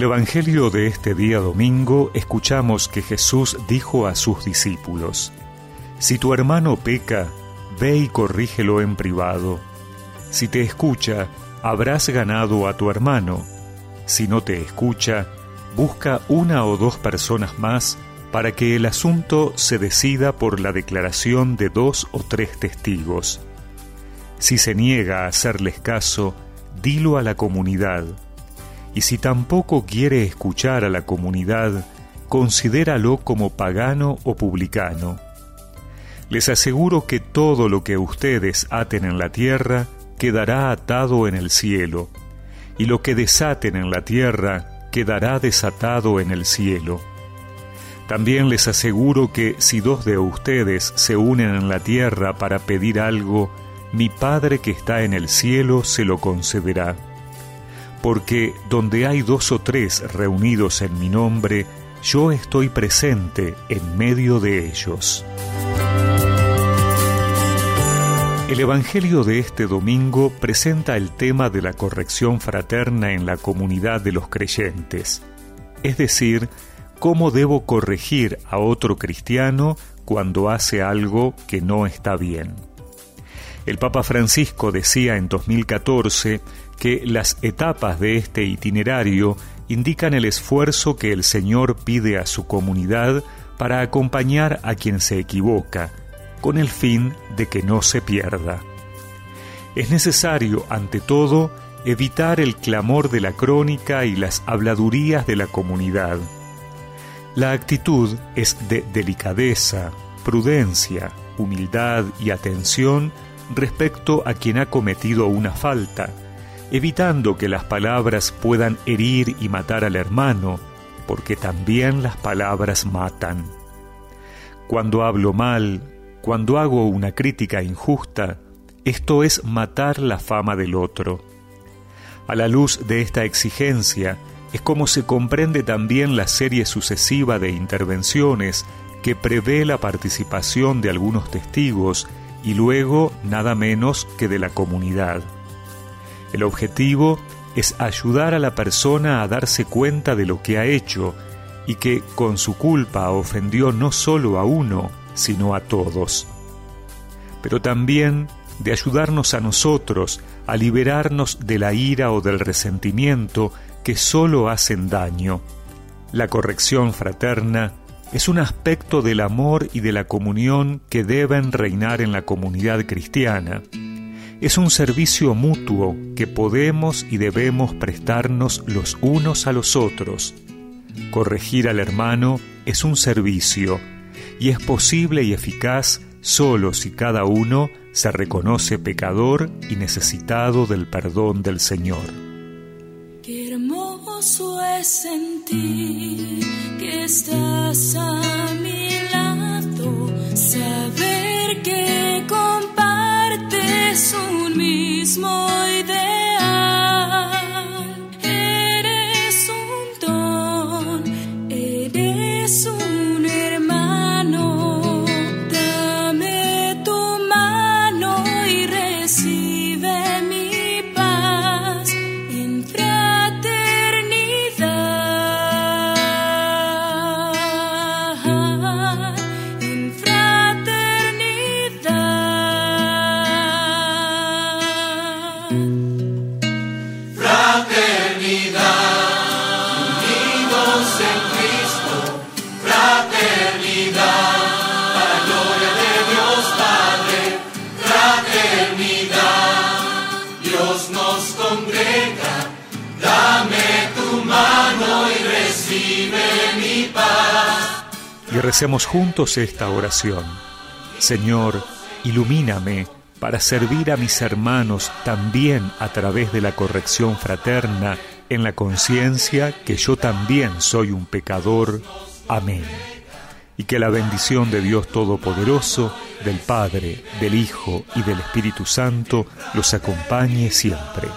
El Evangelio de este día domingo escuchamos que Jesús dijo a sus discípulos, Si tu hermano peca, ve y corrígelo en privado. Si te escucha, habrás ganado a tu hermano. Si no te escucha, busca una o dos personas más para que el asunto se decida por la declaración de dos o tres testigos. Si se niega a hacerles caso, dilo a la comunidad. Y si tampoco quiere escuchar a la comunidad, considéralo como pagano o publicano. Les aseguro que todo lo que ustedes aten en la tierra quedará atado en el cielo, y lo que desaten en la tierra quedará desatado en el cielo. También les aseguro que si dos de ustedes se unen en la tierra para pedir algo, mi Padre que está en el cielo se lo concederá. Porque donde hay dos o tres reunidos en mi nombre, yo estoy presente en medio de ellos. El Evangelio de este domingo presenta el tema de la corrección fraterna en la comunidad de los creyentes, es decir, cómo debo corregir a otro cristiano cuando hace algo que no está bien. El Papa Francisco decía en 2014 que las etapas de este itinerario indican el esfuerzo que el Señor pide a su comunidad para acompañar a quien se equivoca, con el fin de que no se pierda. Es necesario, ante todo, evitar el clamor de la crónica y las habladurías de la comunidad la actitud es de delicadeza, prudencia, humildad y atención respecto a quien ha cometido una falta, evitando que las palabras puedan herir y matar al hermano, porque también las palabras matan. Cuando hablo mal, cuando hago una crítica injusta, esto es matar la fama del otro. A la luz de esta exigencia, es como se comprende también la serie sucesiva de intervenciones que prevé la participación de algunos testigos y luego nada menos que de la comunidad. El objetivo es ayudar a la persona a darse cuenta de lo que ha hecho y que con su culpa ofendió no solo a uno, sino a todos. Pero también de ayudarnos a nosotros a liberarnos de la ira o del resentimiento que solo hacen daño. La corrección fraterna es un aspecto del amor y de la comunión que deben reinar en la comunidad cristiana. Es un servicio mutuo que podemos y debemos prestarnos los unos a los otros. Corregir al hermano es un servicio y es posible y eficaz solo si cada uno se reconoce pecador y necesitado del perdón del Señor. Qué hermoso es sentir que estás a mi Fraternidad, fraternidad, unidos en Cristo, fraternidad, la gloria de Dios Padre, fraternidad, Dios nos congrega, dame tu mano y recibe mi paz y recemos juntos esta oración. Señor, ilumíname para servir a mis hermanos también a través de la corrección fraterna en la conciencia que yo también soy un pecador. Amén. Y que la bendición de Dios Todopoderoso, del Padre, del Hijo y del Espíritu Santo los acompañe siempre.